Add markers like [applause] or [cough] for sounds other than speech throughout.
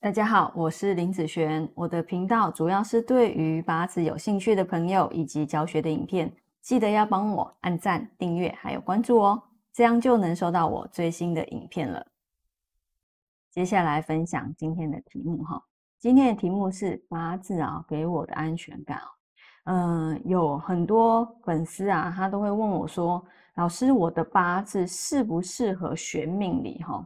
大家好，我是林子璇。我的频道主要是对于八字有兴趣的朋友以及教学的影片，记得要帮我按赞、订阅还有关注哦，这样就能收到我最新的影片了。接下来分享今天的题目哈，今天的题目是八字啊给我的安全感哦。嗯，有很多粉丝啊，他都会问我说：“老师，我的八字适不适合学命理？”哈。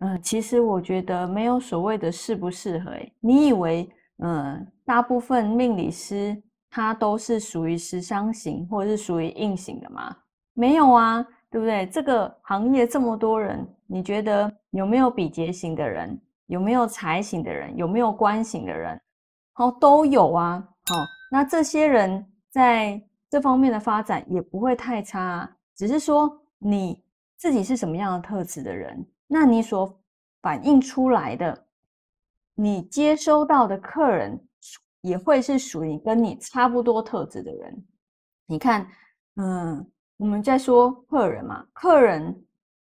嗯，其实我觉得没有所谓的适不适合。诶你以为，嗯，大部分命理师他都是属于时伤型或者是属于硬型的吗？没有啊，对不对？这个行业这么多人，你觉得有没有比劫型的人？有没有财型的人？有没有官型的人？哦，都有啊。好，那这些人在这方面的发展也不会太差，只是说你自己是什么样的特质的人。那你所反映出来的，你接收到的客人也会是属于跟你差不多特质的人。你看，嗯，我们在说客人嘛，客人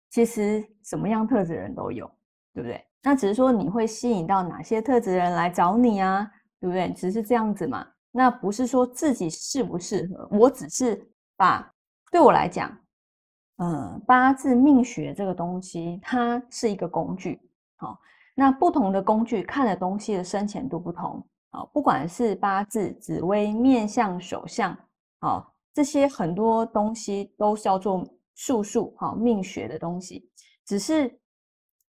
其实什么样特质的人都有，对不对？那只是说你会吸引到哪些特质的人来找你啊，对不对？只是这样子嘛。那不是说自己适不适合，我只是把对我来讲。嗯，八字命学这个东西，它是一个工具。好，那不同的工具看的东西的深浅度不同。好，不管是八字、紫微、面相、手相，好，这些很多东西都叫做术数，好，命学的东西。只是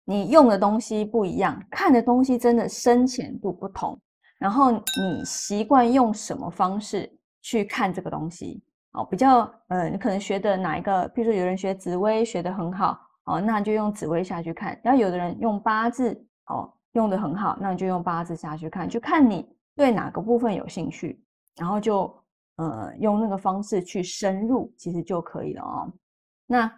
你用的东西不一样，看的东西真的深浅度不同。然后你习惯用什么方式去看这个东西？哦，比较呃，你可能学的哪一个？比如说有人学紫薇学的很好，哦，那就用紫薇下去看；然后有的人用八字，哦，用的很好，那你就用八字下去看，就看你对哪个部分有兴趣，然后就呃用那个方式去深入，其实就可以了哦。那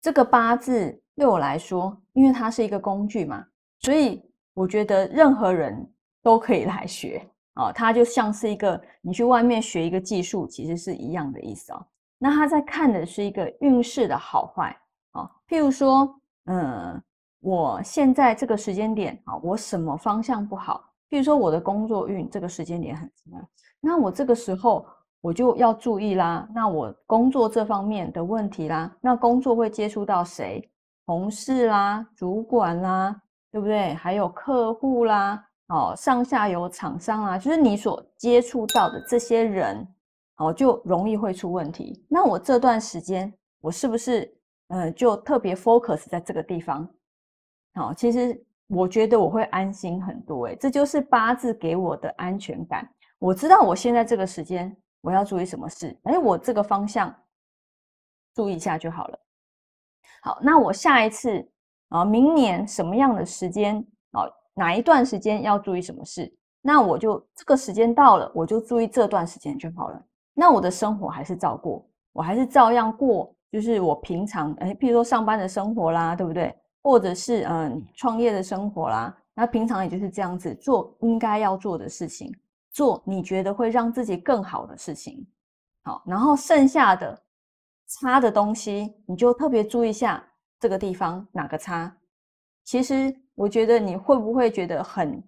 这个八字对我来说，因为它是一个工具嘛，所以我觉得任何人都可以来学。哦，它就像是一个你去外面学一个技术，其实是一样的意思哦。那他在看的是一个运势的好坏啊，譬如说，嗯，我现在这个时间点啊，我什么方向不好？譬如说我的工作运这个时间点很差，那我这个时候我就要注意啦。那我工作这方面的问题啦，那工作会接触到谁？同事啦，主管啦，对不对？还有客户啦。哦，上下游厂商啊，就是你所接触到的这些人，哦，就容易会出问题。那我这段时间，我是不是，呃，就特别 focus 在这个地方？好，其实我觉得我会安心很多。诶，这就是八字给我的安全感。我知道我现在这个时间我要注意什么事，哎，我这个方向注意一下就好了。好，那我下一次啊，明年什么样的时间啊？哪一段时间要注意什么事？那我就这个时间到了，我就注意这段时间就好了。那我的生活还是照过，我还是照样过，就是我平常哎，譬如说上班的生活啦，对不对？或者是嗯创业的生活啦，那平常也就是这样子做应该要做的事情，做你觉得会让自己更好的事情。好，然后剩下的差的东西，你就特别注意一下这个地方哪个差。其实。我觉得你会不会觉得很，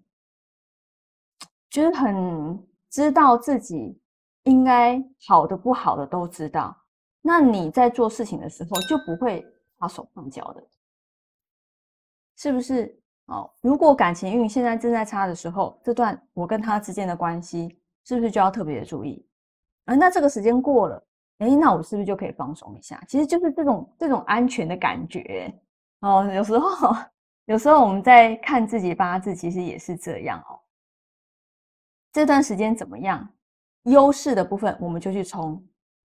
就是很知道自己应该好的不好的都知道，那你在做事情的时候就不会把手放脚的，是不是？哦，如果感情运现在正在差的时候，这段我跟他之间的关系是不是就要特别的注意？啊，那这个时间过了，哎，那我是不是就可以放松一下？其实就是这种这种安全的感觉哦，有时候。有时候我们在看自己八字，其实也是这样哦。这段时间怎么样？优势的部分我们就去冲，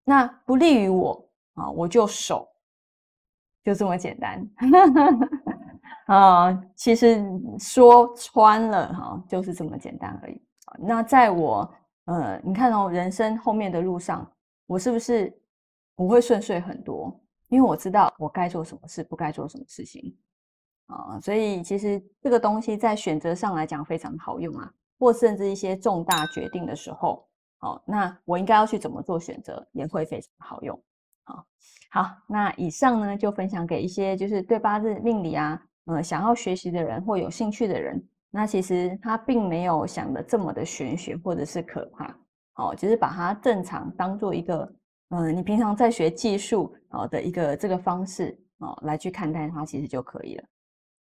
那不利于我啊，我就守，就这么简单 [laughs] 啊。其实说穿了哈，就是这么简单而已。那在我呃，你看哦，人生后面的路上，我是不是我会顺遂很多？因为我知道我该做什么事，不该做什么事情。啊所以其实这个东西在选择上来讲非常好用啊或甚至一些重大决定的时候哦那我应该要去怎么做选择也会非常好用哦。好那以上呢就分享给一些就是对八字命理啊呃想要学习的人或有兴趣的人。那其实他并没有想的这么的玄学或者是可怕哦只是把它正常当做一个嗯你平常在学技术啊的一个这个方式啊来去看待它其实就可以了